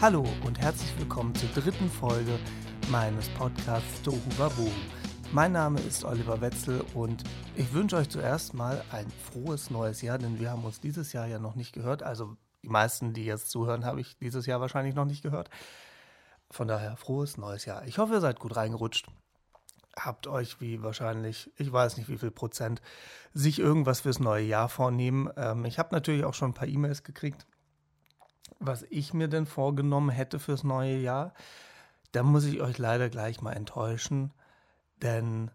Hallo und herzlich willkommen zur dritten Folge meines Podcasts Tohu Wabohu. Mein Name ist Oliver Wetzel und ich wünsche euch zuerst mal ein frohes neues Jahr, denn wir haben uns dieses Jahr ja noch nicht gehört. Also die meisten, die jetzt zuhören, habe ich dieses Jahr wahrscheinlich noch nicht gehört. Von daher frohes neues Jahr. Ich hoffe, ihr seid gut reingerutscht. Habt euch wie wahrscheinlich, ich weiß nicht wie viel Prozent, sich irgendwas fürs neue Jahr vornehmen. Ähm, ich habe natürlich auch schon ein paar E-Mails gekriegt was ich mir denn vorgenommen hätte fürs neue Jahr, da muss ich euch leider gleich mal enttäuschen, denn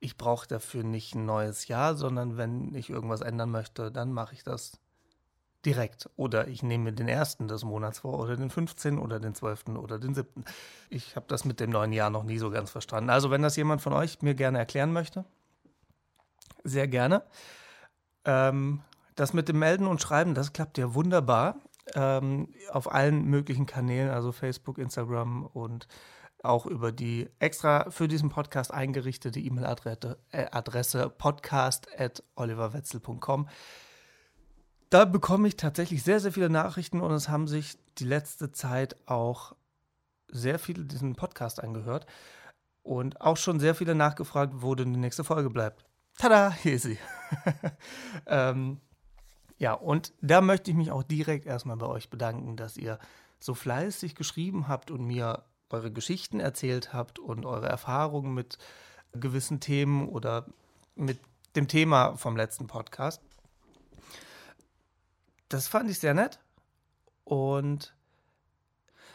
ich brauche dafür nicht ein neues Jahr, sondern wenn ich irgendwas ändern möchte, dann mache ich das direkt. Oder ich nehme mir den ersten des Monats vor oder den 15. oder den 12. oder den 7. Ich habe das mit dem neuen Jahr noch nie so ganz verstanden. Also wenn das jemand von euch mir gerne erklären möchte, sehr gerne. Ähm, das mit dem Melden und Schreiben, das klappt ja wunderbar ähm, auf allen möglichen Kanälen, also Facebook, Instagram und auch über die extra für diesen Podcast eingerichtete E-Mail-Adresse äh, Adresse podcast.oliverwetzel.com. Da bekomme ich tatsächlich sehr, sehr viele Nachrichten und es haben sich die letzte Zeit auch sehr viele diesen Podcast angehört und auch schon sehr viele nachgefragt, wo denn die nächste Folge bleibt. Tada, hier ist sie. ähm, ja, und da möchte ich mich auch direkt erstmal bei euch bedanken, dass ihr so fleißig geschrieben habt und mir eure Geschichten erzählt habt und eure Erfahrungen mit gewissen Themen oder mit dem Thema vom letzten Podcast. Das fand ich sehr nett und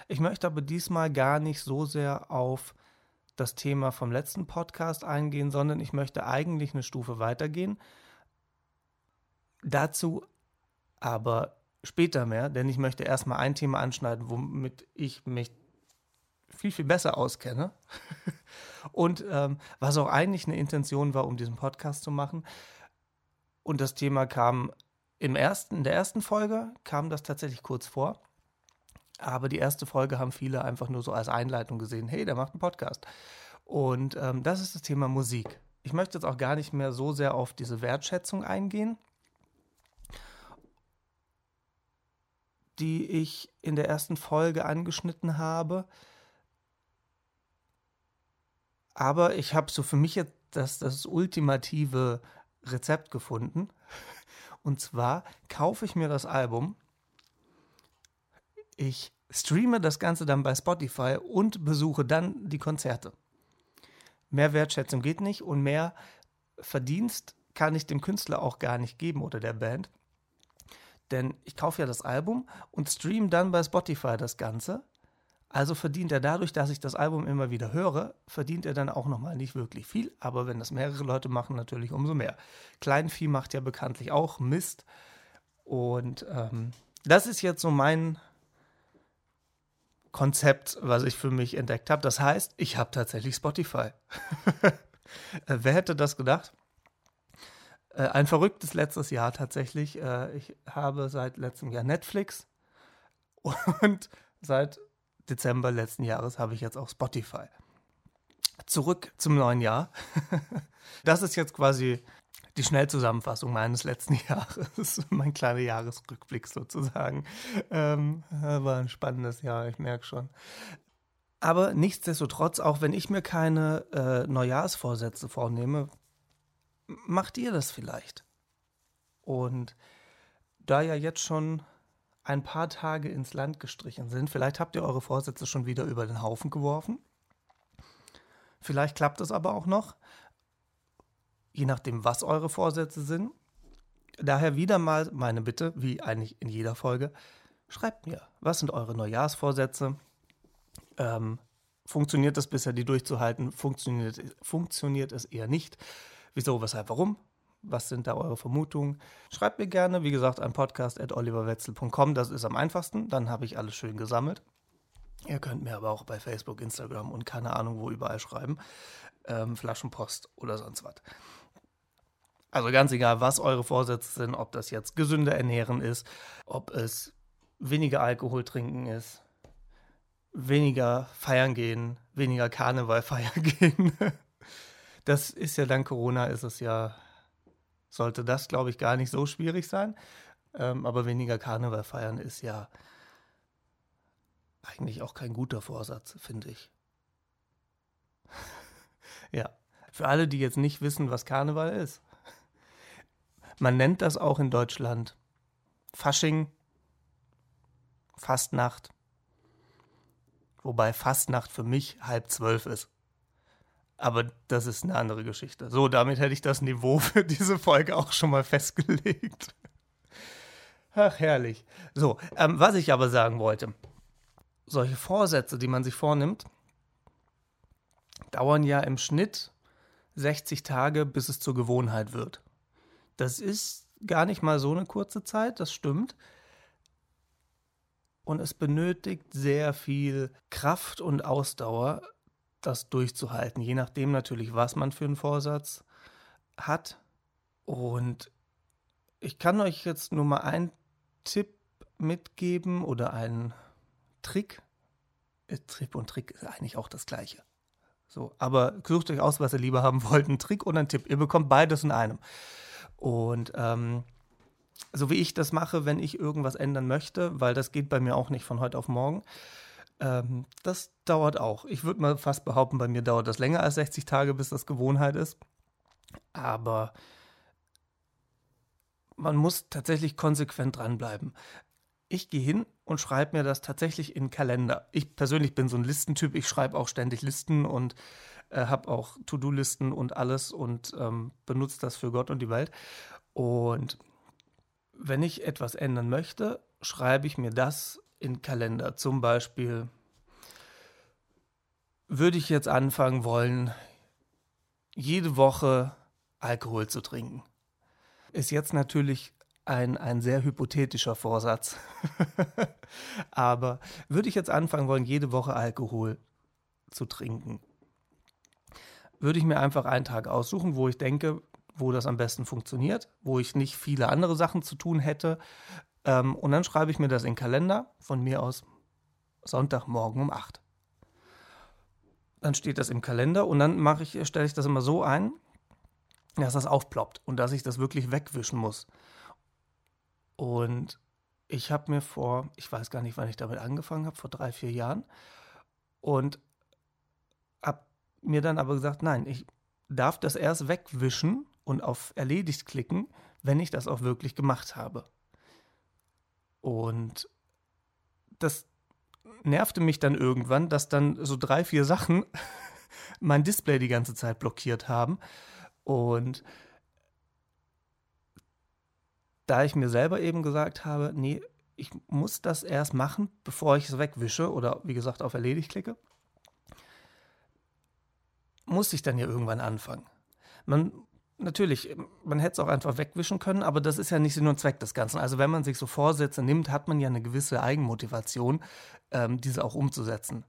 ich möchte aber diesmal gar nicht so sehr auf das Thema vom letzten Podcast eingehen, sondern ich möchte eigentlich eine Stufe weitergehen Dazu aber später mehr, denn ich möchte erstmal ein Thema anschneiden, womit ich mich viel, viel besser auskenne. Und ähm, was auch eigentlich eine Intention war, um diesen Podcast zu machen. Und das Thema kam im ersten, in der ersten Folge kam das tatsächlich kurz vor. Aber die erste Folge haben viele einfach nur so als Einleitung gesehen, hey, der macht einen Podcast. Und ähm, das ist das Thema Musik. Ich möchte jetzt auch gar nicht mehr so sehr auf diese Wertschätzung eingehen, die ich in der ersten Folge angeschnitten habe. Aber ich habe so für mich jetzt das, das ultimative Rezept gefunden. Und zwar kaufe ich mir das Album, ich streame das Ganze dann bei Spotify und besuche dann die Konzerte. Mehr Wertschätzung geht nicht und mehr Verdienst kann ich dem Künstler auch gar nicht geben oder der Band. Denn ich kaufe ja das Album und streame dann bei Spotify das Ganze. Also verdient er dadurch, dass ich das Album immer wieder höre, verdient er dann auch nochmal nicht wirklich viel. Aber wenn das mehrere Leute machen, natürlich umso mehr. Kleinvieh macht ja bekanntlich auch Mist. Und ähm, das ist jetzt so mein Konzept, was ich für mich entdeckt habe. Das heißt, ich habe tatsächlich Spotify. Wer hätte das gedacht? Äh, ein verrücktes letztes Jahr tatsächlich. Äh, ich habe seit letztem Jahr Netflix und seit Dezember letzten Jahres habe ich jetzt auch Spotify. Zurück zum neuen Jahr. das ist jetzt quasi die Schnellzusammenfassung meines letzten Jahres, mein kleiner Jahresrückblick sozusagen. Ähm, war ein spannendes Jahr, ich merke schon. Aber nichtsdestotrotz, auch wenn ich mir keine äh, Neujahrsvorsätze vornehme, macht ihr das vielleicht? Und da ja jetzt schon ein paar Tage ins Land gestrichen sind, vielleicht habt ihr eure Vorsätze schon wieder über den Haufen geworfen. Vielleicht klappt es aber auch noch, je nachdem, was eure Vorsätze sind. Daher wieder mal meine Bitte, wie eigentlich in jeder Folge, schreibt mir, was sind eure Neujahrsvorsätze? Ähm, funktioniert es bisher, die durchzuhalten? Funktioniert, funktioniert es eher nicht? Wieso, weshalb, warum? Was sind da eure Vermutungen? Schreibt mir gerne, wie gesagt, an podcast.oliverwetzel.com. Das ist am einfachsten. Dann habe ich alles schön gesammelt. Ihr könnt mir aber auch bei Facebook, Instagram und keine Ahnung wo überall schreiben. Ähm, Flaschenpost oder sonst was. Also ganz egal, was eure Vorsätze sind, ob das jetzt gesünder ernähren ist, ob es weniger Alkohol trinken ist, weniger feiern gehen, weniger Karneval feiern gehen. Das ist ja dank Corona, ist es ja, sollte das, glaube ich, gar nicht so schwierig sein. Ähm, aber weniger Karneval feiern ist ja eigentlich auch kein guter Vorsatz, finde ich. ja, für alle, die jetzt nicht wissen, was Karneval ist. Man nennt das auch in Deutschland Fasching, Fastnacht. Wobei Fastnacht für mich halb zwölf ist. Aber das ist eine andere Geschichte. So, damit hätte ich das Niveau für diese Folge auch schon mal festgelegt. Ach, herrlich. So, ähm, was ich aber sagen wollte. Solche Vorsätze, die man sich vornimmt, dauern ja im Schnitt 60 Tage, bis es zur Gewohnheit wird. Das ist gar nicht mal so eine kurze Zeit, das stimmt. Und es benötigt sehr viel Kraft und Ausdauer, das durchzuhalten, je nachdem natürlich, was man für einen Vorsatz hat. Und ich kann euch jetzt nur mal einen Tipp mitgeben oder einen Trick. Äh, Tipp und Trick ist eigentlich auch das gleiche. So, aber sucht euch aus, was ihr lieber haben wollt, einen Trick oder einen Tipp. Ihr bekommt beides in einem. Und ähm, so wie ich das mache, wenn ich irgendwas ändern möchte, weil das geht bei mir auch nicht von heute auf morgen, ähm, das dauert auch. Ich würde mal fast behaupten, bei mir dauert das länger als 60 Tage, bis das Gewohnheit ist. Aber man muss tatsächlich konsequent dranbleiben. Ich gehe hin und schreibe mir das tatsächlich in Kalender. Ich persönlich bin so ein Listentyp. Ich schreibe auch ständig Listen und äh, habe auch To-Do-Listen und alles und ähm, benutze das für Gott und die Welt. Und wenn ich etwas ändern möchte, schreibe ich mir das in Kalender. Zum Beispiel würde ich jetzt anfangen wollen, jede Woche Alkohol zu trinken. Ist jetzt natürlich ein, ein sehr hypothetischer Vorsatz. Aber würde ich jetzt anfangen wollen, jede Woche Alkohol zu trinken, würde ich mir einfach einen Tag aussuchen, wo ich denke, wo das am besten funktioniert, wo ich nicht viele andere Sachen zu tun hätte, ähm, und dann schreibe ich mir das in den Kalender, von mir aus Sonntagmorgen um 8. Dann steht das im Kalender und dann mache ich, stelle ich das immer so ein, dass das aufploppt und dass ich das wirklich wegwischen muss. Und ich habe mir vor, ich weiß gar nicht, wann ich damit angefangen habe, vor drei, vier Jahren. Und habe mir dann aber gesagt, nein, ich darf das erst wegwischen und auf erledigt klicken, wenn ich das auch wirklich gemacht habe. Und das nervte mich dann irgendwann, dass dann so drei, vier Sachen mein Display die ganze Zeit blockiert haben. Und da ich mir selber eben gesagt habe, nee, ich muss das erst machen, bevor ich es wegwische oder wie gesagt auf erledigt klicke, muss ich dann ja irgendwann anfangen. Man natürlich, man hätte es auch einfach wegwischen können, aber das ist ja nicht Sinn und Zweck des Ganzen. Also wenn man sich so Vorsätze nimmt, hat man ja eine gewisse Eigenmotivation, ähm, diese auch umzusetzen.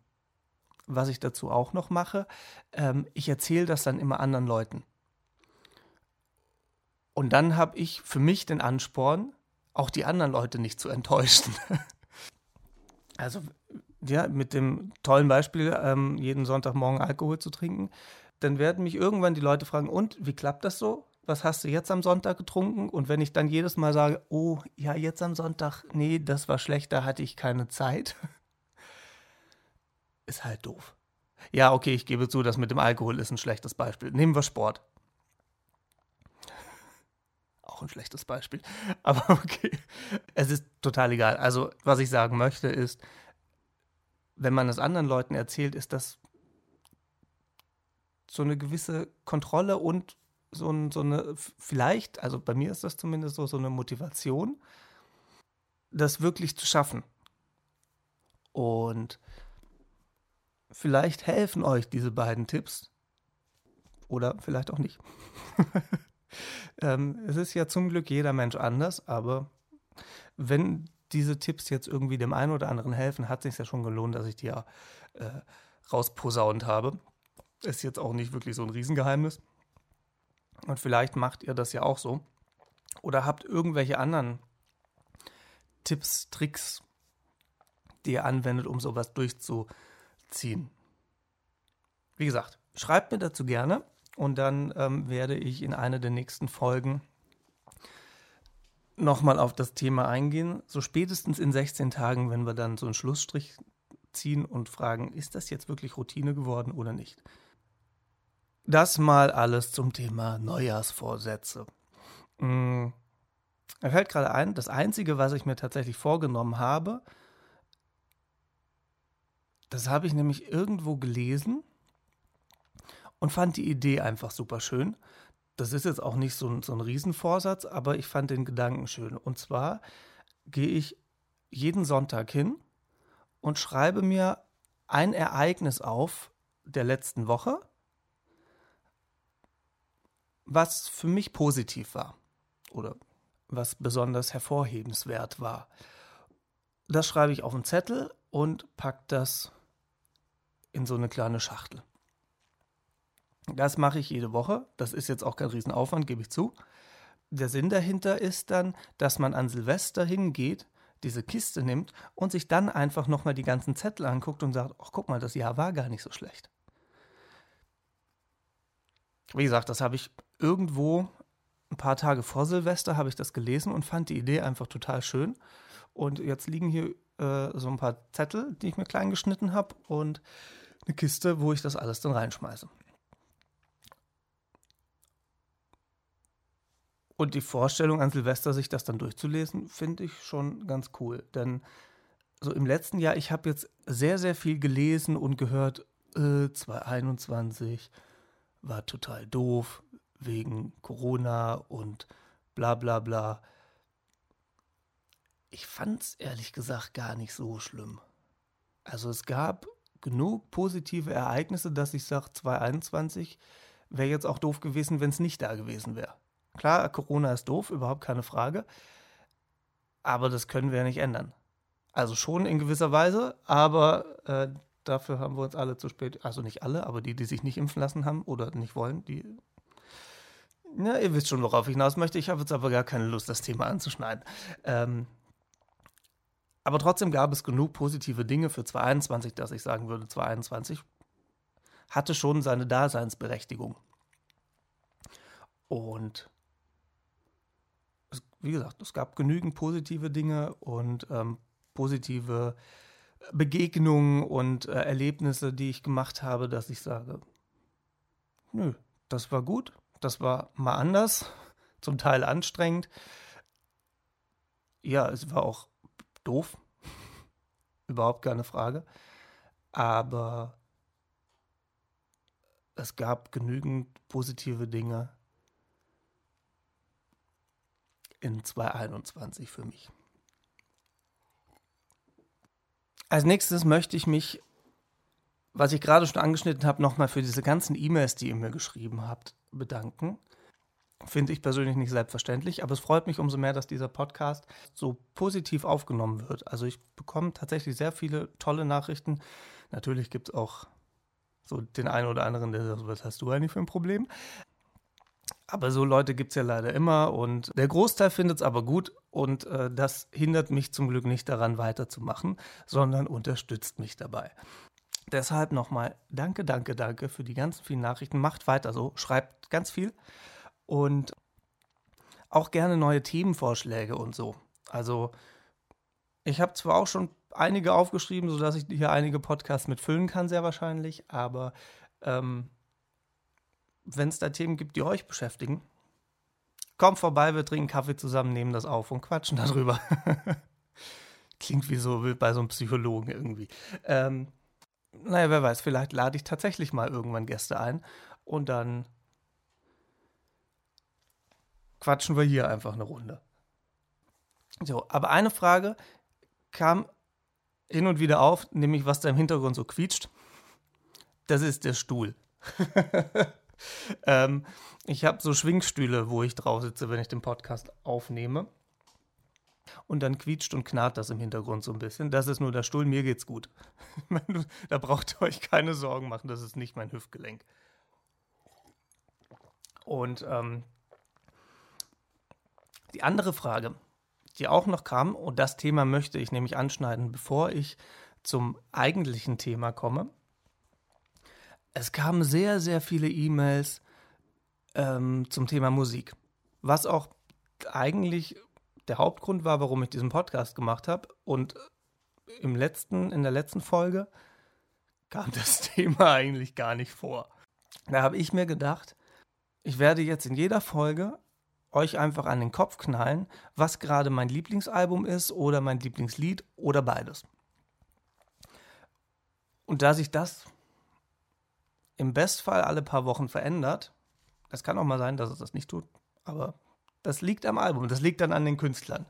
Was ich dazu auch noch mache, ähm, ich erzähle das dann immer anderen Leuten. Und dann habe ich für mich den Ansporn, auch die anderen Leute nicht zu enttäuschen. also ja, mit dem tollen Beispiel, ähm, jeden Sonntagmorgen Alkohol zu trinken dann werden mich irgendwann die Leute fragen, und wie klappt das so? Was hast du jetzt am Sonntag getrunken? Und wenn ich dann jedes Mal sage, oh, ja, jetzt am Sonntag, nee, das war schlecht, da hatte ich keine Zeit, ist halt doof. Ja, okay, ich gebe zu, das mit dem Alkohol ist ein schlechtes Beispiel. Nehmen wir Sport. Auch ein schlechtes Beispiel. Aber okay, es ist total egal. Also, was ich sagen möchte ist, wenn man es anderen Leuten erzählt, ist das so eine gewisse Kontrolle und so, ein, so eine, vielleicht, also bei mir ist das zumindest so, so eine Motivation, das wirklich zu schaffen. Und vielleicht helfen euch diese beiden Tipps oder vielleicht auch nicht. ähm, es ist ja zum Glück jeder Mensch anders, aber wenn diese Tipps jetzt irgendwie dem einen oder anderen helfen, hat es sich ja schon gelohnt, dass ich die ja äh, rausposaunt habe. Ist jetzt auch nicht wirklich so ein Riesengeheimnis. Und vielleicht macht ihr das ja auch so. Oder habt irgendwelche anderen Tipps, Tricks, die ihr anwendet, um sowas durchzuziehen. Wie gesagt, schreibt mir dazu gerne und dann ähm, werde ich in einer der nächsten Folgen nochmal auf das Thema eingehen. So spätestens in 16 Tagen, wenn wir dann so einen Schlussstrich ziehen und fragen, ist das jetzt wirklich Routine geworden oder nicht? Das mal alles zum Thema Neujahrsvorsätze. Mir fällt gerade ein, das Einzige, was ich mir tatsächlich vorgenommen habe, das habe ich nämlich irgendwo gelesen und fand die Idee einfach super schön. Das ist jetzt auch nicht so ein, so ein Riesenvorsatz, aber ich fand den Gedanken schön. Und zwar gehe ich jeden Sonntag hin und schreibe mir ein Ereignis auf der letzten Woche, was für mich positiv war oder was besonders hervorhebenswert war. Das schreibe ich auf einen Zettel und packe das in so eine kleine Schachtel. Das mache ich jede Woche. Das ist jetzt auch kein Riesenaufwand, gebe ich zu. Der Sinn dahinter ist dann, dass man an Silvester hingeht, diese Kiste nimmt und sich dann einfach nochmal die ganzen Zettel anguckt und sagt, ach guck mal, das Jahr war gar nicht so schlecht. Wie gesagt, das habe ich irgendwo ein paar Tage vor Silvester habe ich das gelesen und fand die Idee einfach total schön. Und jetzt liegen hier äh, so ein paar Zettel, die ich mir klein geschnitten habe und eine Kiste, wo ich das alles dann reinschmeiße. Und die Vorstellung an Silvester, sich das dann durchzulesen, finde ich schon ganz cool. Denn so im letzten Jahr, ich habe jetzt sehr, sehr viel gelesen und gehört, äh, 2021 war total doof wegen Corona und bla bla bla. Ich fand es ehrlich gesagt gar nicht so schlimm. Also es gab genug positive Ereignisse, dass ich sage, 2021 wäre jetzt auch doof gewesen, wenn es nicht da gewesen wäre. Klar, Corona ist doof, überhaupt keine Frage. Aber das können wir ja nicht ändern. Also schon in gewisser Weise, aber äh, dafür haben wir uns alle zu spät, also nicht alle, aber die, die sich nicht impfen lassen haben oder nicht wollen, die. Na, ihr wisst schon, worauf ich hinaus möchte. Ich habe jetzt aber gar keine Lust, das Thema anzuschneiden. Ähm, aber trotzdem gab es genug positive Dinge für 2021, dass ich sagen würde, 2021 hatte schon seine Daseinsberechtigung. Und es, wie gesagt, es gab genügend positive Dinge und ähm, positive Begegnungen und äh, Erlebnisse, die ich gemacht habe, dass ich sage, nö, das war gut, das war mal anders, zum Teil anstrengend. Ja, es war auch doof. Überhaupt keine Frage. Aber es gab genügend positive Dinge in 2021 für mich. Als nächstes möchte ich mich, was ich gerade schon angeschnitten habe, nochmal für diese ganzen E-Mails, die ihr mir geschrieben habt, bedanken. Finde ich persönlich nicht selbstverständlich, aber es freut mich umso mehr, dass dieser Podcast so positiv aufgenommen wird. Also ich bekomme tatsächlich sehr viele tolle Nachrichten. Natürlich gibt es auch so den einen oder anderen, der sagt, was hast du eigentlich für ein Problem? Aber so Leute gibt es ja leider immer und der Großteil findet es aber gut und äh, das hindert mich zum Glück nicht daran weiterzumachen, sondern unterstützt mich dabei. Deshalb nochmal danke, danke, danke für die ganzen vielen Nachrichten. Macht weiter so, schreibt ganz viel und auch gerne neue Themenvorschläge und so. Also ich habe zwar auch schon einige aufgeschrieben, sodass ich hier einige Podcasts mitfüllen kann, sehr wahrscheinlich, aber ähm, wenn es da Themen gibt, die euch beschäftigen, kommt vorbei, wir trinken Kaffee zusammen, nehmen das auf und quatschen darüber. Klingt wie so bei so einem Psychologen irgendwie. Ähm, naja, wer weiß, vielleicht lade ich tatsächlich mal irgendwann Gäste ein und dann quatschen wir hier einfach eine Runde. So, aber eine Frage kam hin und wieder auf, nämlich was da im Hintergrund so quietscht. Das ist der Stuhl. ähm, ich habe so Schwingstühle, wo ich drauf sitze, wenn ich den Podcast aufnehme. Und dann quietscht und knarrt das im Hintergrund so ein bisschen. Das ist nur der Stuhl, mir geht's gut. da braucht ihr euch keine Sorgen machen, das ist nicht mein Hüftgelenk. Und ähm, die andere Frage, die auch noch kam, und das Thema möchte ich nämlich anschneiden, bevor ich zum eigentlichen Thema komme. Es kamen sehr, sehr viele E-Mails ähm, zum Thema Musik, was auch eigentlich der Hauptgrund war, warum ich diesen Podcast gemacht habe. Und im letzten, in der letzten Folge kam das Thema eigentlich gar nicht vor. Da habe ich mir gedacht, ich werde jetzt in jeder Folge euch einfach an den Kopf knallen, was gerade mein Lieblingsalbum ist oder mein Lieblingslied oder beides. Und da sich das im Bestfall alle paar Wochen verändert, es kann auch mal sein, dass es das nicht tut, aber das liegt am Album, das liegt dann an den Künstlern.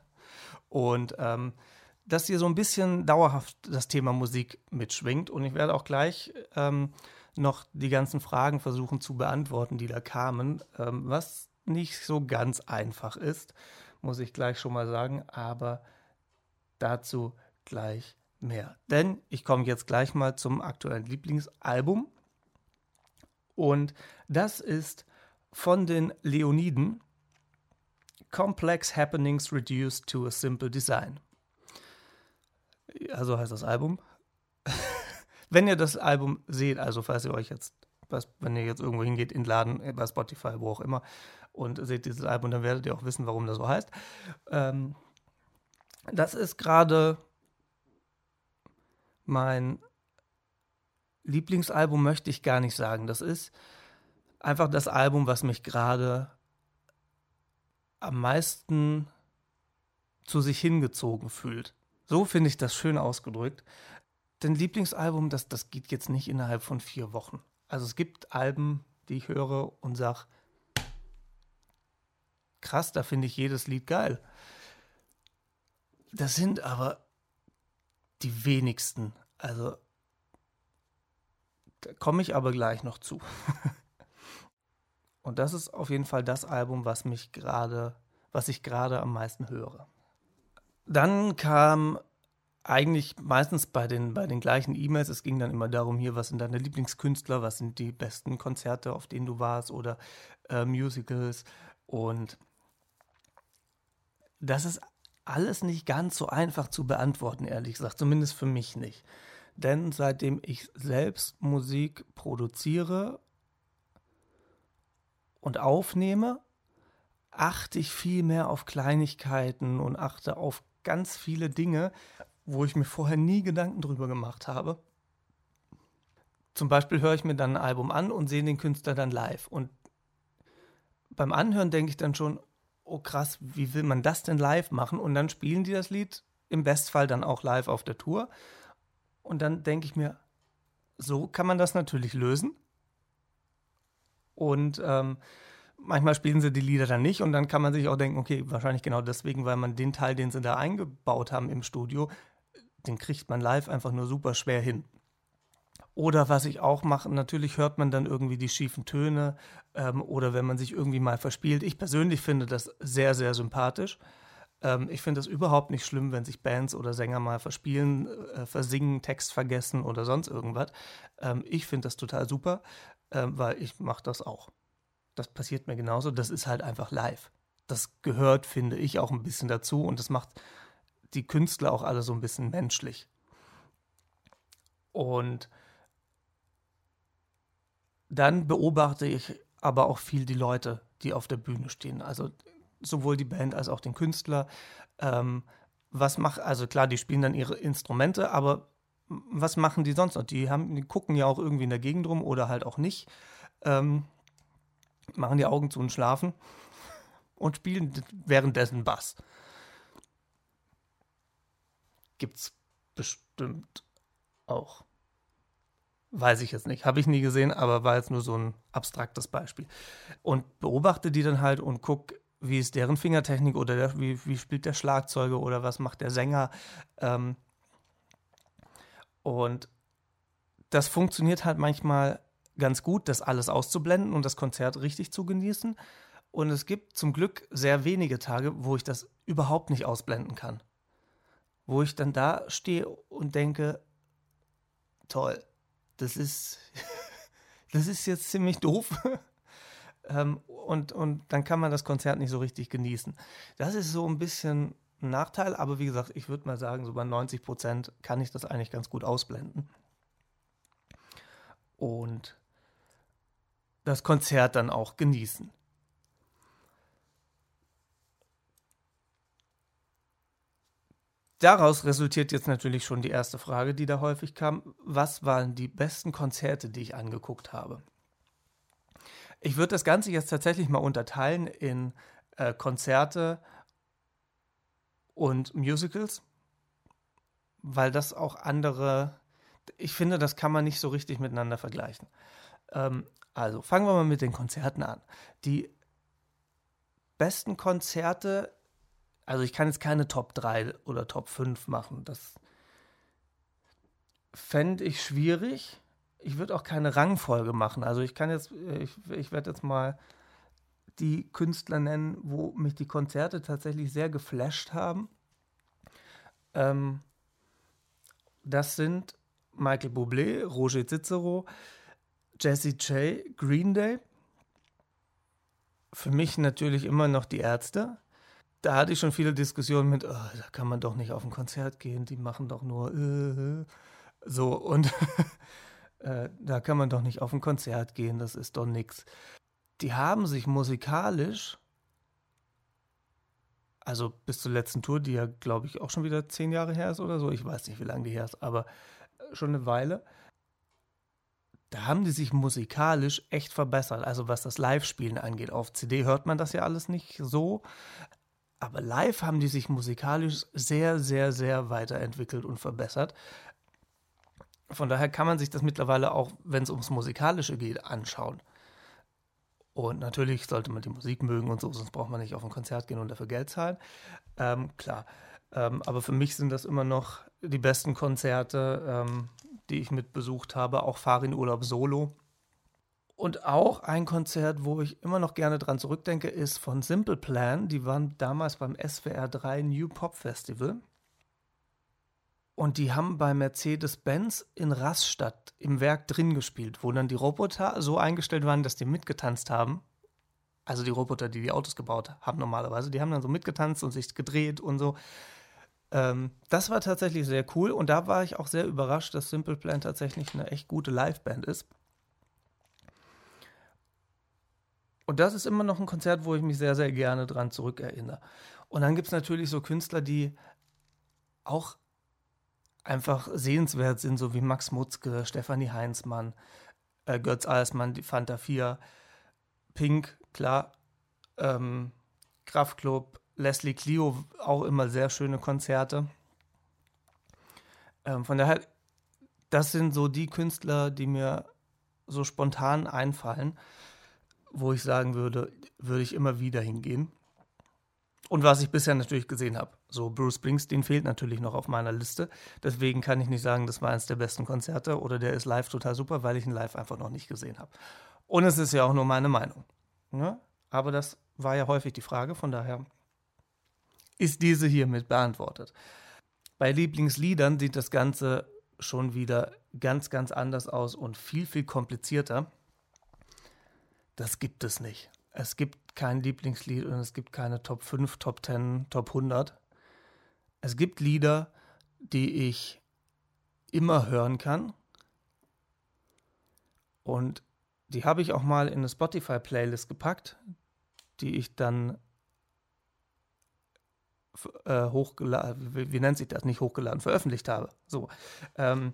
Und ähm, dass hier so ein bisschen dauerhaft das Thema Musik mitschwingt. Und ich werde auch gleich ähm, noch die ganzen Fragen versuchen zu beantworten, die da kamen, ähm, was nicht so ganz einfach ist, muss ich gleich schon mal sagen, aber dazu gleich mehr. Denn ich komme jetzt gleich mal zum aktuellen Lieblingsalbum. Und das ist von den Leoniden Complex Happenings Reduced to a Simple Design. Also heißt das Album. Wenn ihr das Album seht, also falls ihr euch jetzt, wenn ihr jetzt irgendwo hingeht, in den Laden, äh, bei Spotify, wo auch immer, und seht dieses Album, dann werdet ihr auch wissen, warum das so heißt. Ähm, das ist gerade mein Lieblingsalbum, möchte ich gar nicht sagen. Das ist einfach das Album, was mich gerade am meisten zu sich hingezogen fühlt. So finde ich das schön ausgedrückt. Denn Lieblingsalbum, das, das geht jetzt nicht innerhalb von vier Wochen. Also es gibt Alben, die ich höre und sage, krass, da finde ich jedes Lied geil. Das sind aber die wenigsten. Also da komme ich aber gleich noch zu. Und das ist auf jeden Fall das Album, was mich gerade, was ich gerade am meisten höre. Dann kam eigentlich meistens bei den, bei den gleichen E-Mails, es ging dann immer darum, hier, was sind deine Lieblingskünstler, was sind die besten Konzerte, auf denen du warst oder äh, Musicals. Und das ist alles nicht ganz so einfach zu beantworten, ehrlich gesagt, zumindest für mich nicht. Denn seitdem ich selbst Musik produziere und aufnehme, achte ich viel mehr auf Kleinigkeiten und achte auf ganz viele Dinge, wo ich mir vorher nie Gedanken drüber gemacht habe. Zum Beispiel höre ich mir dann ein Album an und sehe den Künstler dann live. Und beim Anhören denke ich dann schon, oh krass, wie will man das denn live machen? Und dann spielen die das Lied im Bestfall dann auch live auf der Tour. Und dann denke ich mir, so kann man das natürlich lösen. Und ähm, manchmal spielen sie die Lieder dann nicht und dann kann man sich auch denken, okay, wahrscheinlich genau deswegen, weil man den Teil, den sie da eingebaut haben im Studio, den kriegt man live einfach nur super schwer hin. Oder was ich auch mache, natürlich hört man dann irgendwie die schiefen Töne ähm, oder wenn man sich irgendwie mal verspielt. Ich persönlich finde das sehr, sehr sympathisch. Ähm, ich finde es überhaupt nicht schlimm, wenn sich Bands oder Sänger mal verspielen, äh, versingen, Text vergessen oder sonst irgendwas. Ähm, ich finde das total super, äh, weil ich mache das auch. Das passiert mir genauso. Das ist halt einfach live. Das gehört, finde ich, auch ein bisschen dazu und das macht die Künstler auch alle so ein bisschen menschlich. Und dann beobachte ich aber auch viel die Leute, die auf der Bühne stehen. Also sowohl die Band als auch den Künstler. Ähm, was macht, also klar, die spielen dann ihre Instrumente, aber was machen die sonst noch? Die, haben, die gucken ja auch irgendwie in der Gegend rum oder halt auch nicht. Ähm, machen die Augen zu und schlafen und spielen währenddessen Bass. Gibt's bestimmt auch. Weiß ich jetzt nicht. Habe ich nie gesehen, aber war jetzt nur so ein abstraktes Beispiel. Und beobachte die dann halt und guck, wie ist deren Fingertechnik oder der, wie, wie spielt der Schlagzeuger oder was macht der Sänger. Ähm, und das funktioniert halt manchmal ganz gut, das alles auszublenden und das Konzert richtig zu genießen. Und es gibt zum Glück sehr wenige Tage, wo ich das überhaupt nicht ausblenden kann. Wo ich dann da stehe und denke, toll, das ist, das ist jetzt ziemlich doof. Ähm, und, und dann kann man das Konzert nicht so richtig genießen. Das ist so ein bisschen ein Nachteil, aber wie gesagt, ich würde mal sagen, so bei 90 Prozent kann ich das eigentlich ganz gut ausblenden. Und das Konzert dann auch genießen. daraus resultiert jetzt natürlich schon die erste Frage, die da häufig kam. Was waren die besten Konzerte, die ich angeguckt habe? Ich würde das Ganze jetzt tatsächlich mal unterteilen in äh, Konzerte und Musicals, weil das auch andere, ich finde, das kann man nicht so richtig miteinander vergleichen. Ähm, also fangen wir mal mit den Konzerten an. Die besten Konzerte, also ich kann jetzt keine Top 3 oder Top 5 machen, das fände ich schwierig. Ich würde auch keine Rangfolge machen. Also ich kann jetzt, ich, ich werde jetzt mal die Künstler nennen, wo mich die Konzerte tatsächlich sehr geflasht haben. Ähm, das sind Michael Bublé, Roger Cicero, Jesse J, Green Day. Für mich natürlich immer noch die Ärzte. Da hatte ich schon viele Diskussionen mit, oh, da kann man doch nicht auf ein Konzert gehen, die machen doch nur äh, so und äh, da kann man doch nicht auf ein Konzert gehen, das ist doch nichts. Die haben sich musikalisch, also bis zur letzten Tour, die ja glaube ich auch schon wieder zehn Jahre her ist oder so, ich weiß nicht, wie lange die her ist, aber schon eine Weile, da haben die sich musikalisch echt verbessert. Also was das Live-Spielen angeht. Auf CD hört man das ja alles nicht so. Aber live haben die sich musikalisch sehr, sehr, sehr weiterentwickelt und verbessert. Von daher kann man sich das mittlerweile auch, wenn es ums Musikalische geht, anschauen. Und natürlich sollte man die Musik mögen und so, sonst braucht man nicht auf ein Konzert gehen und dafür Geld zahlen. Ähm, klar. Ähm, aber für mich sind das immer noch die besten Konzerte, ähm, die ich mit besucht habe, auch Fahr in Urlaub Solo. Und auch ein Konzert, wo ich immer noch gerne dran zurückdenke, ist von Simple Plan. Die waren damals beim SWR 3 New Pop Festival. Und die haben bei Mercedes-Benz in Rastatt im Werk drin gespielt, wo dann die Roboter so eingestellt waren, dass die mitgetanzt haben. Also die Roboter, die die Autos gebaut haben normalerweise, die haben dann so mitgetanzt und sich gedreht und so. Ähm, das war tatsächlich sehr cool und da war ich auch sehr überrascht, dass Simple Plan tatsächlich eine echt gute Liveband ist. Und das ist immer noch ein Konzert, wo ich mich sehr, sehr gerne dran zurückerinnere. Und dann gibt es natürlich so Künstler, die auch einfach sehenswert sind, so wie Max Mutzke, Stefanie Heinzmann, äh, Götz Alsmann, die Fanta 4, Pink, klar, ähm, Kraftklub, Leslie Clio auch immer sehr schöne Konzerte. Ähm, von daher, das sind so die Künstler, die mir so spontan einfallen, wo ich sagen würde, würde ich immer wieder hingehen. Und was ich bisher natürlich gesehen habe. So, Bruce Springsteen fehlt natürlich noch auf meiner Liste. Deswegen kann ich nicht sagen, das war eines der besten Konzerte oder der ist live total super, weil ich ihn live einfach noch nicht gesehen habe. Und es ist ja auch nur meine Meinung. Ne? Aber das war ja häufig die Frage, von daher ist diese hiermit beantwortet. Bei Lieblingsliedern sieht das Ganze schon wieder ganz, ganz anders aus und viel, viel komplizierter. Das gibt es nicht. Es kein Lieblingslied und es gibt keine Top 5, Top 10, Top 100. Es gibt Lieder, die ich immer hören kann. Und die habe ich auch mal in eine Spotify-Playlist gepackt, die ich dann äh, hochgeladen, wie, wie, nennt sich das, nicht hochgeladen, veröffentlicht habe. So. Ähm,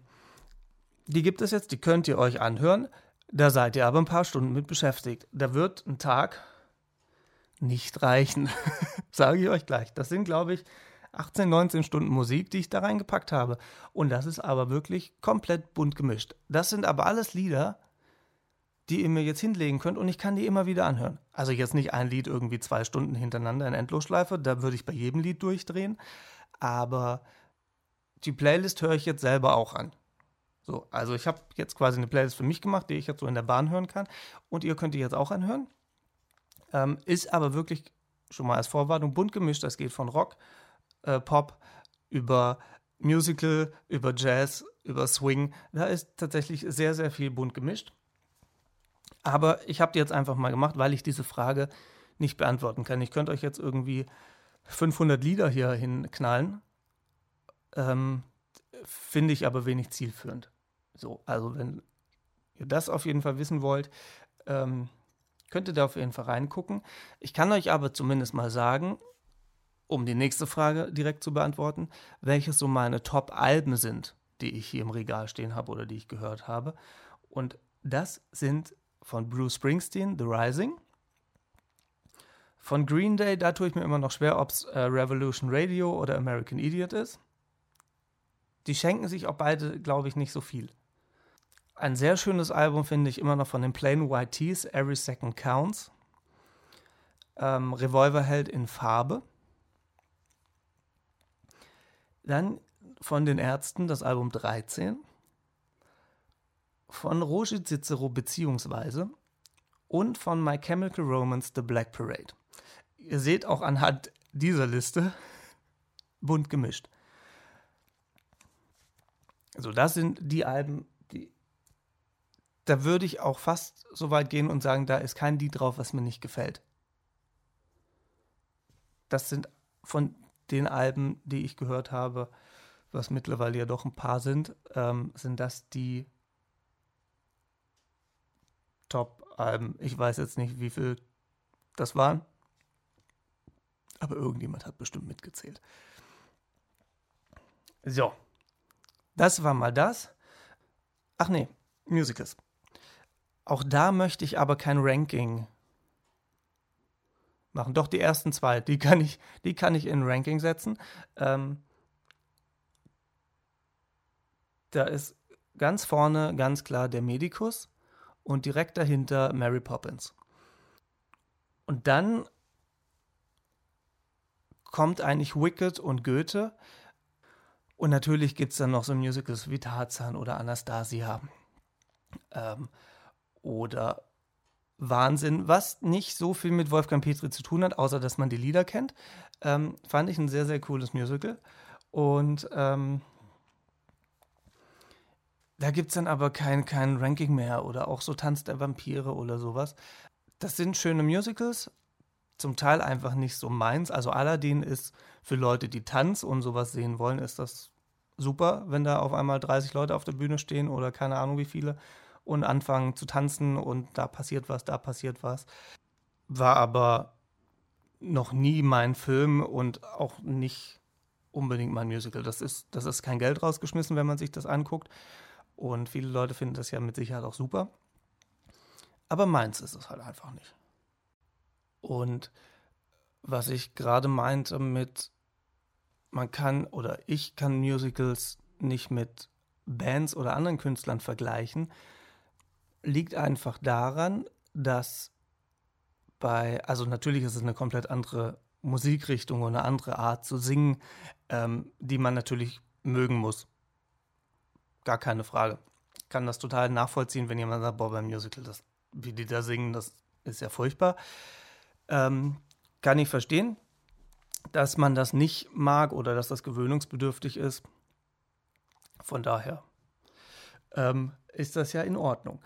die gibt es jetzt, die könnt ihr euch anhören. Da seid ihr aber ein paar Stunden mit beschäftigt. Da wird ein Tag nicht reichen, sage ich euch gleich. Das sind, glaube ich, 18, 19 Stunden Musik, die ich da reingepackt habe. Und das ist aber wirklich komplett bunt gemischt. Das sind aber alles Lieder, die ihr mir jetzt hinlegen könnt und ich kann die immer wieder anhören. Also jetzt nicht ein Lied irgendwie zwei Stunden hintereinander in Endlosschleife, da würde ich bei jedem Lied durchdrehen, aber die Playlist höre ich jetzt selber auch an. So, also ich habe jetzt quasi eine Playlist für mich gemacht, die ich jetzt so in der Bahn hören kann und ihr könnt die jetzt auch anhören. Ähm, ist aber wirklich schon mal als Vorwarnung bunt gemischt. Das geht von Rock, äh, Pop über Musical, über Jazz, über Swing. Da ist tatsächlich sehr, sehr viel bunt gemischt. Aber ich habe die jetzt einfach mal gemacht, weil ich diese Frage nicht beantworten kann. Ich könnte euch jetzt irgendwie 500 Lieder hier hinknallen. Ähm, Finde ich aber wenig zielführend. So, also wenn ihr das auf jeden Fall wissen wollt, ähm, könnt ihr da auf jeden Fall reingucken. Ich kann euch aber zumindest mal sagen, um die nächste Frage direkt zu beantworten, welches so meine Top-Alben sind, die ich hier im Regal stehen habe oder die ich gehört habe. Und das sind von Bruce Springsteen, The Rising. Von Green Day, da tue ich mir immer noch schwer, ob es äh, Revolution Radio oder American Idiot ist. Die schenken sich auch beide, glaube ich, nicht so viel. Ein sehr schönes Album finde ich immer noch von den Plain White Tees, Every Second Counts. Ähm, Revolverheld in Farbe. Dann von den Ärzten das Album 13. Von Roger Cicero beziehungsweise und von My Chemical Romance The Black Parade. Ihr seht auch anhand dieser Liste bunt gemischt. Also das sind die Alben, da würde ich auch fast so weit gehen und sagen, da ist kein Lied drauf, was mir nicht gefällt. Das sind von den Alben, die ich gehört habe, was mittlerweile ja doch ein paar sind, ähm, sind das die Top-Alben. Ich weiß jetzt nicht, wie viel das waren, aber irgendjemand hat bestimmt mitgezählt. So, das war mal das. Ach nee, Musicals. Auch da möchte ich aber kein Ranking machen. Doch die ersten zwei, die kann ich, die kann ich in Ranking setzen. Ähm, da ist ganz vorne ganz klar der Medikus und direkt dahinter Mary Poppins. Und dann kommt eigentlich Wicked und Goethe. Und natürlich gibt es dann noch so Musicals wie Tarzan oder Anastasia. Ähm, oder Wahnsinn, was nicht so viel mit Wolfgang Petri zu tun hat, außer dass man die Lieder kennt. Ähm, fand ich ein sehr, sehr cooles Musical. Und ähm, da gibt es dann aber kein, kein Ranking mehr oder auch so Tanz der Vampire oder sowas. Das sind schöne Musicals, zum Teil einfach nicht so meins. Also Aladdin ist für Leute, die Tanz und sowas sehen wollen, ist das super, wenn da auf einmal 30 Leute auf der Bühne stehen oder keine Ahnung wie viele und anfangen zu tanzen und da passiert was, da passiert was. War aber noch nie mein Film und auch nicht unbedingt mein Musical. Das ist, das ist kein Geld rausgeschmissen, wenn man sich das anguckt. Und viele Leute finden das ja mit Sicherheit auch super. Aber meins ist es halt einfach nicht. Und was ich gerade meinte mit, man kann oder ich kann Musicals nicht mit Bands oder anderen Künstlern vergleichen, liegt einfach daran, dass bei, also natürlich ist es eine komplett andere Musikrichtung und eine andere Art zu singen, ähm, die man natürlich mögen muss. Gar keine Frage. Ich kann das total nachvollziehen, wenn jemand sagt, boah, beim Musical, das, wie die da singen, das ist ja furchtbar. Ähm, kann ich verstehen, dass man das nicht mag oder dass das gewöhnungsbedürftig ist. Von daher ähm, ist das ja in Ordnung.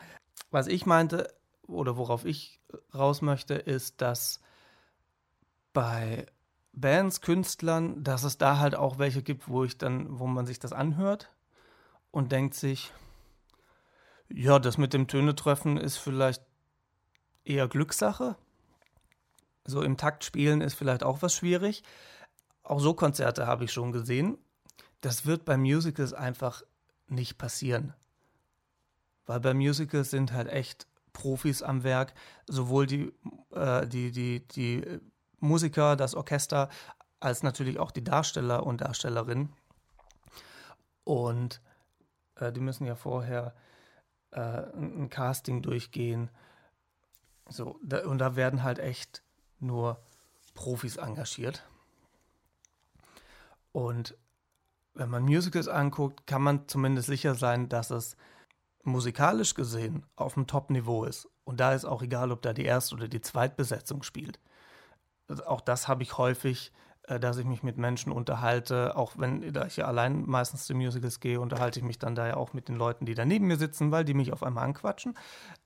Was ich meinte oder worauf ich raus möchte, ist, dass bei Bands, Künstlern, dass es da halt auch welche gibt, wo ich dann, wo man sich das anhört und denkt sich, ja, das mit dem Töne treffen ist vielleicht eher Glückssache so im Takt spielen ist vielleicht auch was schwierig. Auch so Konzerte habe ich schon gesehen. Das wird bei Musicals einfach nicht passieren. Weil bei Musicals sind halt echt Profis am Werk, sowohl die, äh, die, die, die Musiker, das Orchester, als natürlich auch die Darsteller und Darstellerinnen. Und äh, die müssen ja vorher äh, ein Casting durchgehen. So, da, und da werden halt echt nur Profis engagiert. Und wenn man Musicals anguckt, kann man zumindest sicher sein, dass es musikalisch gesehen auf dem Top-Niveau ist. Und da ist auch egal, ob da die Erst- oder die Zweitbesetzung spielt. Also auch das habe ich häufig, äh, dass ich mich mit Menschen unterhalte. Auch wenn ich ja allein meistens zu Musicals gehe, unterhalte ich mich dann da ja auch mit den Leuten, die da neben mir sitzen, weil die mich auf einmal anquatschen.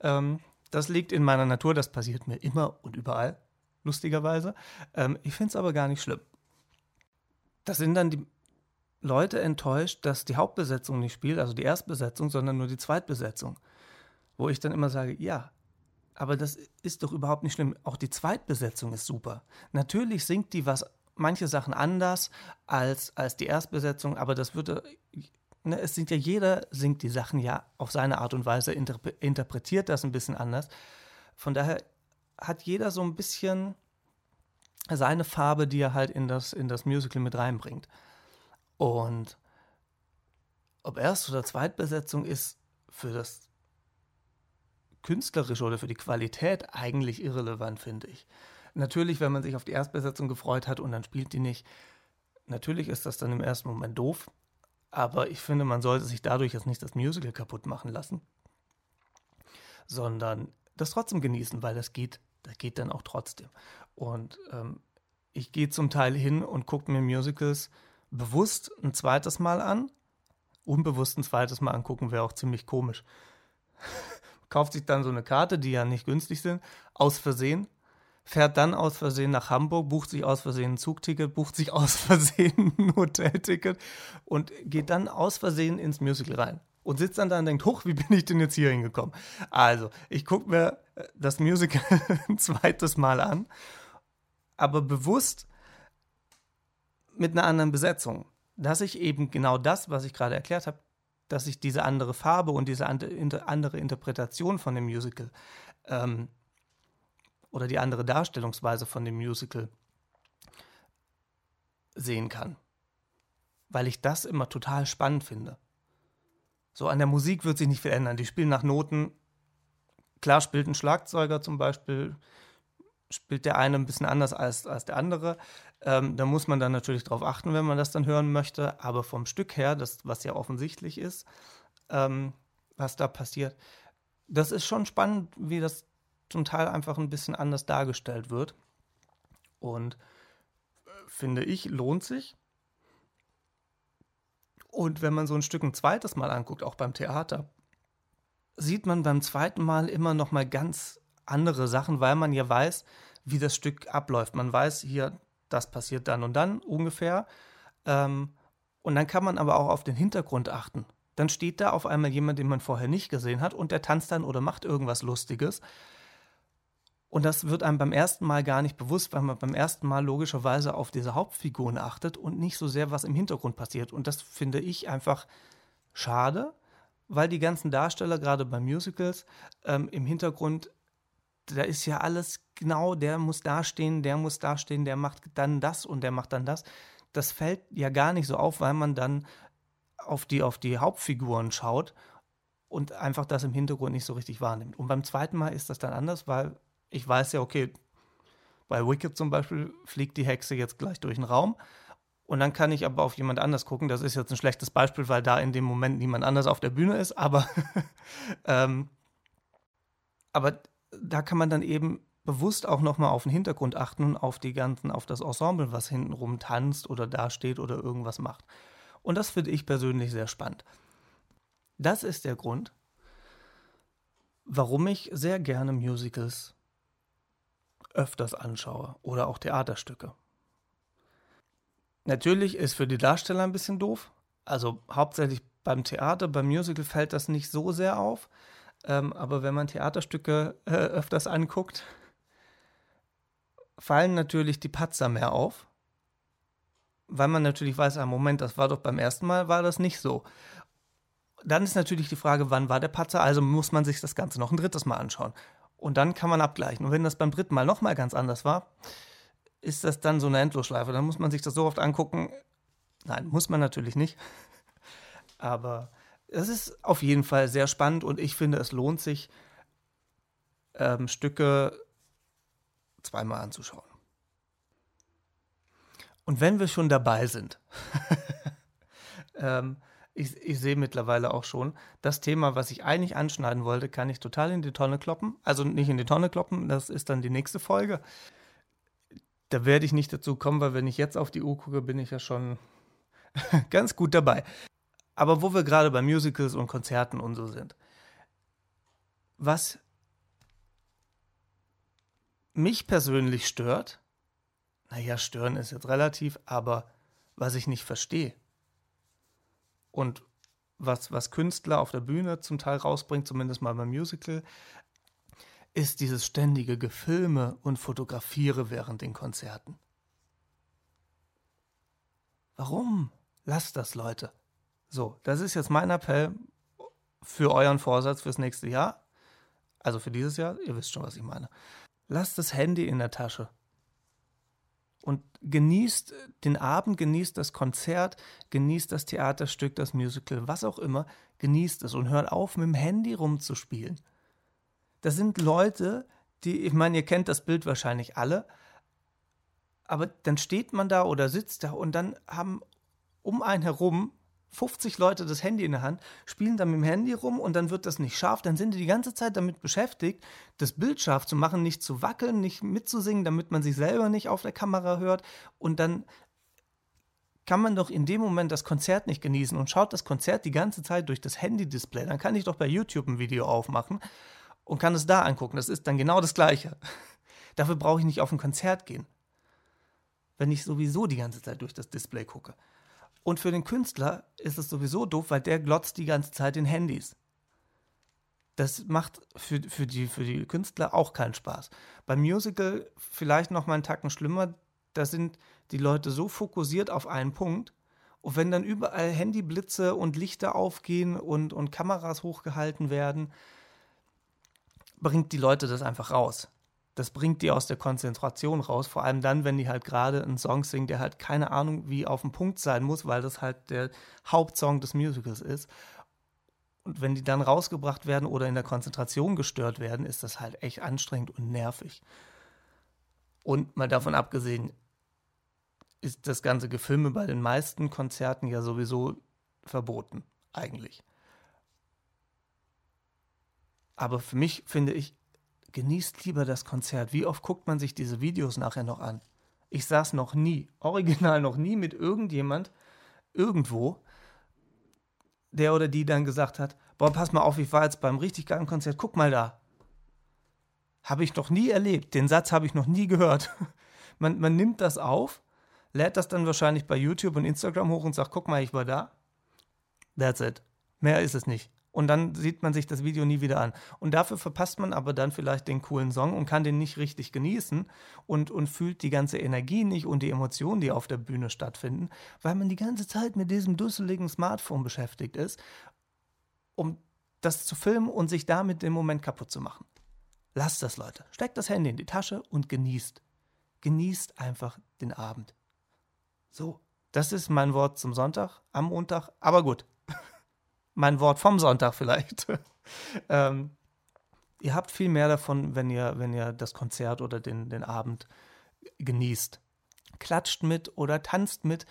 Ähm, das liegt in meiner Natur, das passiert mir immer und überall lustigerweise. Ähm, ich finde es aber gar nicht schlimm. Das sind dann die Leute enttäuscht, dass die Hauptbesetzung nicht spielt, also die Erstbesetzung, sondern nur die Zweitbesetzung. Wo ich dann immer sage, ja, aber das ist doch überhaupt nicht schlimm. Auch die Zweitbesetzung ist super. Natürlich singt die was manche Sachen anders als, als die Erstbesetzung, aber das würde, ne, es sind ja jeder singt die Sachen ja auf seine Art und Weise, interp interpretiert das ein bisschen anders. Von daher hat jeder so ein bisschen seine Farbe, die er halt in das, in das Musical mit reinbringt. Und ob Erst- oder Zweitbesetzung ist für das Künstlerische oder für die Qualität eigentlich irrelevant, finde ich. Natürlich, wenn man sich auf die Erstbesetzung gefreut hat und dann spielt die nicht, natürlich ist das dann im ersten Moment doof, aber ich finde, man sollte sich dadurch jetzt nicht das Musical kaputt machen lassen, sondern das trotzdem genießen, weil das geht, das geht dann auch trotzdem. Und ähm, ich gehe zum Teil hin und gucke mir Musicals bewusst ein zweites Mal an. Unbewusst ein zweites Mal angucken wäre auch ziemlich komisch. Kauft sich dann so eine Karte, die ja nicht günstig sind, aus Versehen, fährt dann aus Versehen nach Hamburg, bucht sich aus Versehen ein Zugticket, bucht sich aus Versehen ein Hotelticket und geht dann aus Versehen ins Musical rein. Und sitzt dann da und denkt, huch, wie bin ich denn jetzt hier hingekommen? Also, ich gucke mir äh, das Musical ein zweites Mal an, aber bewusst mit einer anderen Besetzung. Dass ich eben genau das, was ich gerade erklärt habe, dass ich diese andere Farbe und diese andere Interpretation von dem Musical ähm, oder die andere Darstellungsweise von dem Musical sehen kann. Weil ich das immer total spannend finde. So an der Musik wird sich nicht viel ändern. Die spielen nach Noten. Klar spielt ein Schlagzeuger zum Beispiel, spielt der eine ein bisschen anders als, als der andere. Ähm, da muss man dann natürlich drauf achten, wenn man das dann hören möchte. Aber vom Stück her, das, was ja offensichtlich ist, ähm, was da passiert, das ist schon spannend, wie das zum Teil einfach ein bisschen anders dargestellt wird. Und äh, finde ich, lohnt sich. Und wenn man so ein Stück ein zweites Mal anguckt, auch beim Theater, sieht man beim zweiten Mal immer noch mal ganz andere Sachen, weil man ja weiß, wie das Stück abläuft. Man weiß hier, das passiert dann und dann ungefähr. Ähm, und dann kann man aber auch auf den Hintergrund achten. Dann steht da auf einmal jemand, den man vorher nicht gesehen hat, und der tanzt dann oder macht irgendwas Lustiges. Und das wird einem beim ersten Mal gar nicht bewusst, weil man beim ersten Mal logischerweise auf diese Hauptfiguren achtet und nicht so sehr, was im Hintergrund passiert. Und das finde ich einfach schade, weil die ganzen Darsteller, gerade bei Musicals, ähm, im Hintergrund, da ist ja alles genau, der muss dastehen, der muss dastehen, der macht dann das und der macht dann das. Das fällt ja gar nicht so auf, weil man dann auf die, auf die Hauptfiguren schaut und einfach das im Hintergrund nicht so richtig wahrnimmt. Und beim zweiten Mal ist das dann anders, weil ich weiß ja, okay, bei Wicked zum Beispiel fliegt die Hexe jetzt gleich durch den Raum. Und dann kann ich aber auf jemand anders gucken. Das ist jetzt ein schlechtes Beispiel, weil da in dem Moment niemand anders auf der Bühne ist. Aber, ähm, aber da kann man dann eben bewusst auch nochmal auf den Hintergrund achten und auf die ganzen, auf das Ensemble, was hintenrum tanzt oder dasteht oder irgendwas macht. Und das finde ich persönlich sehr spannend. Das ist der Grund, warum ich sehr gerne Musicals öfters anschaue oder auch Theaterstücke. Natürlich ist für die Darsteller ein bisschen doof. Also hauptsächlich beim Theater, beim Musical fällt das nicht so sehr auf. Ähm, aber wenn man Theaterstücke äh, öfters anguckt, fallen natürlich die Patzer mehr auf. Weil man natürlich weiß, ah, Moment, das war doch beim ersten Mal, war das nicht so. Dann ist natürlich die Frage, wann war der Patzer? Also muss man sich das Ganze noch ein drittes Mal anschauen. Und dann kann man abgleichen. Und wenn das beim dritten Mal nochmal ganz anders war, ist das dann so eine Endlosschleife. Dann muss man sich das so oft angucken. Nein, muss man natürlich nicht. Aber es ist auf jeden Fall sehr spannend und ich finde, es lohnt sich, ähm, Stücke zweimal anzuschauen. Und wenn wir schon dabei sind, ähm, ich, ich sehe mittlerweile auch schon, das Thema, was ich eigentlich anschneiden wollte, kann ich total in die Tonne kloppen. Also nicht in die Tonne kloppen, das ist dann die nächste Folge. Da werde ich nicht dazu kommen, weil wenn ich jetzt auf die Uhr gucke, bin ich ja schon ganz gut dabei. Aber wo wir gerade bei Musicals und Konzerten und so sind. Was mich persönlich stört, naja, stören ist jetzt relativ, aber was ich nicht verstehe, und was, was Künstler auf der Bühne zum Teil rausbringt, zumindest mal beim Musical, ist dieses ständige Gefilme und Fotografiere während den Konzerten. Warum? Lasst das, Leute. So, das ist jetzt mein Appell für euren Vorsatz fürs nächste Jahr. Also für dieses Jahr, ihr wisst schon, was ich meine. Lasst das Handy in der Tasche und genießt den Abend, genießt das Konzert, genießt das Theaterstück, das Musical, was auch immer, genießt es und hört auf, mit dem Handy rumzuspielen. Das sind Leute, die, ich meine, ihr kennt das Bild wahrscheinlich alle, aber dann steht man da oder sitzt da und dann haben um einen herum 50 Leute das Handy in der Hand, spielen dann mit dem Handy rum und dann wird das nicht scharf. Dann sind die die ganze Zeit damit beschäftigt, das Bild scharf zu machen, nicht zu wackeln, nicht mitzusingen, damit man sich selber nicht auf der Kamera hört. Und dann kann man doch in dem Moment das Konzert nicht genießen und schaut das Konzert die ganze Zeit durch das Handy-Display. Dann kann ich doch bei YouTube ein Video aufmachen und kann es da angucken. Das ist dann genau das Gleiche. Dafür brauche ich nicht auf ein Konzert gehen, wenn ich sowieso die ganze Zeit durch das Display gucke. Und für den Künstler ist es sowieso doof, weil der glotzt die ganze Zeit in Handys. Das macht für, für, die, für die Künstler auch keinen Spaß. Beim Musical vielleicht noch mal einen Tacken schlimmer. Da sind die Leute so fokussiert auf einen Punkt. Und wenn dann überall Handyblitze und Lichter aufgehen und, und Kameras hochgehalten werden, bringt die Leute das einfach raus das bringt die aus der Konzentration raus, vor allem dann, wenn die halt gerade einen Song singen, der halt keine Ahnung wie auf dem Punkt sein muss, weil das halt der Hauptsong des Musicals ist. Und wenn die dann rausgebracht werden oder in der Konzentration gestört werden, ist das halt echt anstrengend und nervig. Und mal davon abgesehen, ist das ganze Gefilme bei den meisten Konzerten ja sowieso verboten, eigentlich. Aber für mich finde ich, genießt lieber das Konzert. Wie oft guckt man sich diese Videos nachher noch an? Ich saß noch nie, original noch nie mit irgendjemand irgendwo, der oder die dann gesagt hat, boah, pass mal auf, ich war jetzt beim richtig geilen Konzert, guck mal da. Habe ich noch nie erlebt, den Satz habe ich noch nie gehört. Man, man nimmt das auf, lädt das dann wahrscheinlich bei YouTube und Instagram hoch und sagt, guck mal, ich war da. That's it. Mehr ist es nicht und dann sieht man sich das Video nie wieder an. Und dafür verpasst man aber dann vielleicht den coolen Song und kann den nicht richtig genießen und, und fühlt die ganze Energie nicht und die Emotionen, die auf der Bühne stattfinden, weil man die ganze Zeit mit diesem dusseligen Smartphone beschäftigt ist, um das zu filmen und sich damit den Moment kaputt zu machen. Lasst das, Leute. Steckt das Handy in die Tasche und genießt. Genießt einfach den Abend. So, das ist mein Wort zum Sonntag, am Montag, aber gut, mein Wort vom Sonntag vielleicht. ähm, ihr habt viel mehr davon, wenn ihr, wenn ihr das Konzert oder den, den Abend genießt. Klatscht mit oder tanzt mit.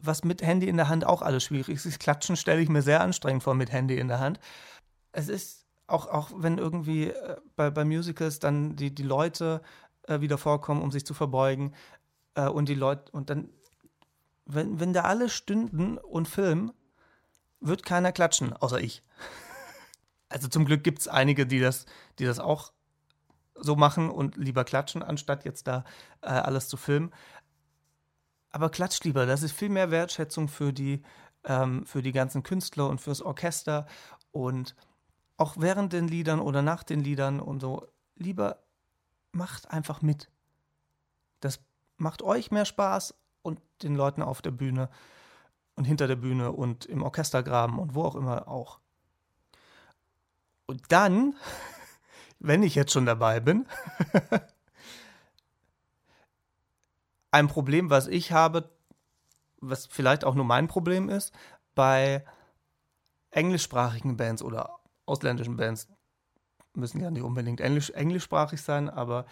Was mit Handy in der Hand auch alles schwierig ist. Klatschen stelle ich mir sehr anstrengend vor mit Handy in der Hand. Es ist auch, auch wenn irgendwie äh, bei, bei Musicals dann die, die Leute äh, wieder vorkommen, um sich zu verbeugen äh, und die Leute und dann, wenn, wenn da alle stünden und filmen, wird keiner klatschen, außer ich. Also zum Glück gibt es einige, die das, die das auch so machen und lieber klatschen, anstatt jetzt da äh, alles zu filmen. Aber klatscht lieber, das ist viel mehr Wertschätzung für die, ähm, für die ganzen Künstler und fürs Orchester und auch während den Liedern oder nach den Liedern und so. Lieber macht einfach mit. Das macht euch mehr Spaß und den Leuten auf der Bühne und hinter der Bühne und im Orchestergraben und wo auch immer auch. Und dann, wenn ich jetzt schon dabei bin, ein Problem, was ich habe, was vielleicht auch nur mein Problem ist, bei englischsprachigen Bands oder ausländischen Bands, müssen ja nicht unbedingt englisch, englischsprachig sein, aber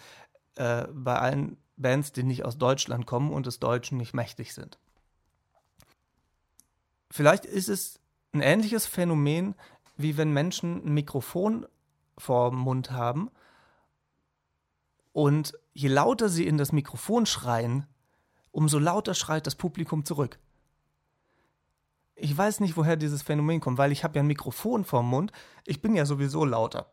äh, bei allen Bands, die nicht aus Deutschland kommen und des Deutschen nicht mächtig sind. Vielleicht ist es ein ähnliches Phänomen, wie wenn Menschen ein Mikrofon vor dem Mund haben und je lauter sie in das Mikrofon schreien, umso lauter schreit das Publikum zurück. Ich weiß nicht, woher dieses Phänomen kommt, weil ich habe ja ein Mikrofon vorm Mund. Ich bin ja sowieso lauter.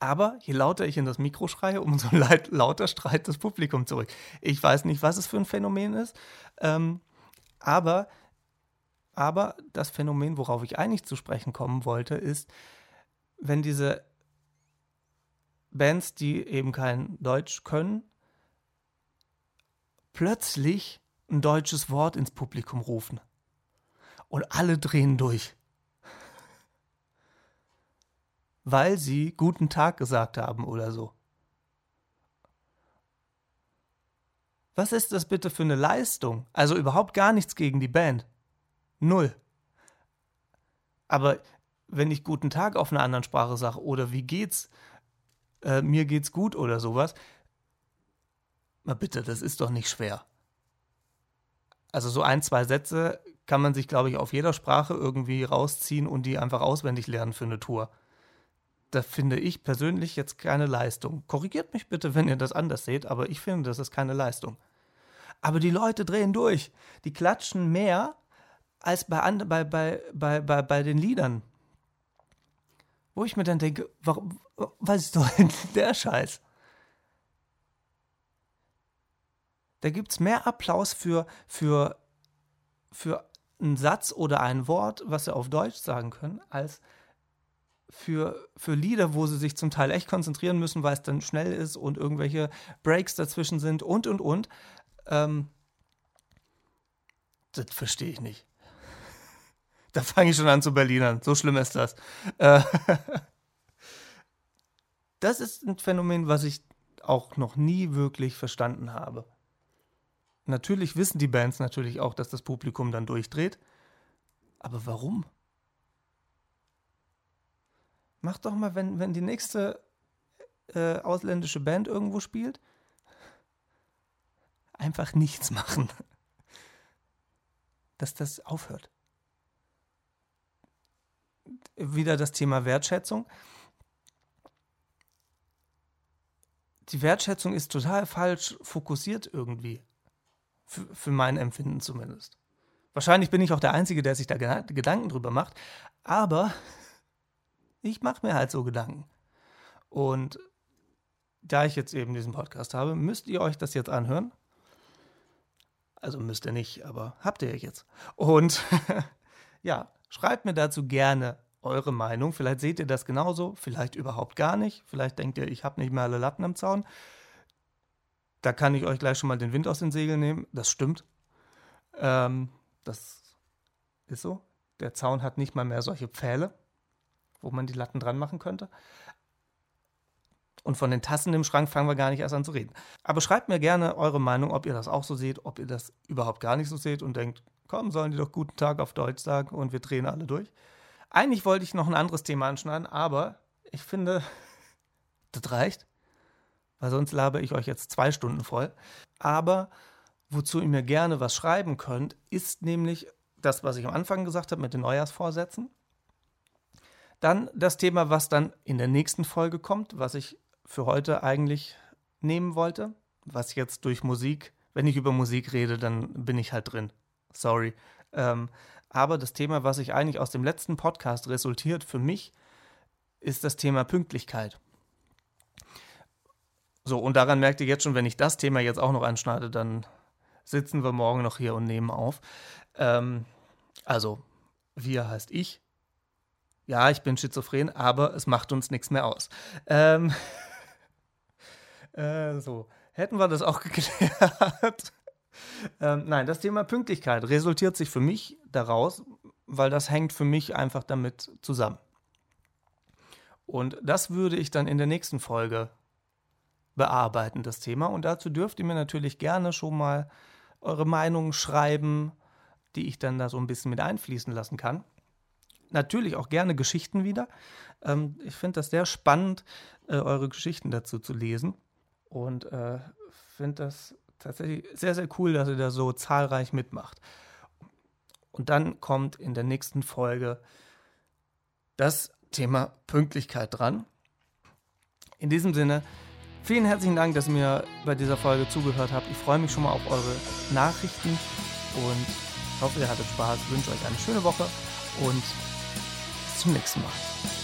Aber je lauter ich in das Mikro schreie, umso lauter schreit das Publikum zurück. Ich weiß nicht, was es für ein Phänomen ist. Ähm, aber, aber das Phänomen, worauf ich eigentlich zu sprechen kommen wollte, ist, wenn diese Bands, die eben kein Deutsch können, plötzlich ein deutsches Wort ins Publikum rufen. Und alle drehen durch. Weil sie guten Tag gesagt haben oder so. Was ist das bitte für eine Leistung? Also überhaupt gar nichts gegen die Band. Null. Aber wenn ich guten Tag auf einer anderen Sprache sage oder wie geht's, äh, mir geht's gut oder sowas, na bitte, das ist doch nicht schwer. Also so ein, zwei Sätze kann man sich, glaube ich, auf jeder Sprache irgendwie rausziehen und die einfach auswendig lernen für eine Tour. Da finde ich persönlich jetzt keine Leistung. Korrigiert mich bitte, wenn ihr das anders seht, aber ich finde, das ist keine Leistung. Aber die Leute drehen durch. Die klatschen mehr als bei, bei, bei, bei, bei, bei den Liedern. Wo ich mir dann denke, warum, was ist doch der Scheiß? Da gibt es mehr Applaus für, für, für einen Satz oder ein Wort, was sie auf Deutsch sagen können, als für, für Lieder, wo sie sich zum Teil echt konzentrieren müssen, weil es dann schnell ist und irgendwelche Breaks dazwischen sind und, und, und. Ähm, das verstehe ich nicht. Da fange ich schon an zu Berlinern. So schlimm ist das. Äh, das ist ein Phänomen, was ich auch noch nie wirklich verstanden habe. Natürlich wissen die Bands natürlich auch, dass das Publikum dann durchdreht. Aber warum? Mach doch mal, wenn, wenn die nächste äh, ausländische Band irgendwo spielt, einfach nichts machen. Dass das aufhört. Wieder das Thema Wertschätzung. Die Wertschätzung ist total falsch fokussiert irgendwie. Für, für mein Empfinden zumindest. Wahrscheinlich bin ich auch der Einzige, der sich da Gedanken drüber macht. Aber ich mache mir halt so Gedanken. Und da ich jetzt eben diesen Podcast habe, müsst ihr euch das jetzt anhören. Also müsst ihr nicht, aber habt ihr jetzt. Und ja, schreibt mir dazu gerne eure Meinung. Vielleicht seht ihr das genauso, vielleicht überhaupt gar nicht. Vielleicht denkt ihr, ich habe nicht mehr alle Latten am Zaun. Da kann ich euch gleich schon mal den Wind aus den Segeln nehmen. Das stimmt. Ähm, das ist so. Der Zaun hat nicht mal mehr solche Pfähle, wo man die Latten dran machen könnte. Und von den Tassen im Schrank fangen wir gar nicht erst an zu reden. Aber schreibt mir gerne eure Meinung, ob ihr das auch so seht, ob ihr das überhaupt gar nicht so seht und denkt, komm, sollen die doch guten Tag auf Deutsch sagen und wir drehen alle durch. Eigentlich wollte ich noch ein anderes Thema anschneiden, aber ich finde, das reicht weil sonst labe ich euch jetzt zwei Stunden voll. Aber wozu ihr mir gerne was schreiben könnt, ist nämlich das, was ich am Anfang gesagt habe mit den Neujahrsvorsätzen. Dann das Thema, was dann in der nächsten Folge kommt, was ich für heute eigentlich nehmen wollte, was jetzt durch Musik, wenn ich über Musik rede, dann bin ich halt drin. Sorry. Ähm, aber das Thema, was sich eigentlich aus dem letzten Podcast resultiert für mich, ist das Thema Pünktlichkeit. So, und daran merkt ihr jetzt schon, wenn ich das Thema jetzt auch noch anschneide, dann sitzen wir morgen noch hier und nehmen auf. Ähm, also, wir heißt ich. Ja, ich bin schizophren, aber es macht uns nichts mehr aus. Ähm, äh, so, hätten wir das auch geklärt. ähm, nein, das Thema Pünktlichkeit resultiert sich für mich daraus, weil das hängt für mich einfach damit zusammen. Und das würde ich dann in der nächsten Folge bearbeiten, das Thema. Und dazu dürft ihr mir natürlich gerne schon mal eure Meinungen schreiben, die ich dann da so ein bisschen mit einfließen lassen kann. Natürlich auch gerne Geschichten wieder. Ähm, ich finde das sehr spannend, äh, eure Geschichten dazu zu lesen. Und äh, finde das tatsächlich sehr, sehr cool, dass ihr da so zahlreich mitmacht. Und dann kommt in der nächsten Folge das Thema Pünktlichkeit dran. In diesem Sinne, Vielen herzlichen Dank, dass ihr mir bei dieser Folge zugehört habt. Ich freue mich schon mal auf eure Nachrichten und hoffe, ihr hattet Spaß. Ich wünsche euch eine schöne Woche und zum nächsten Mal.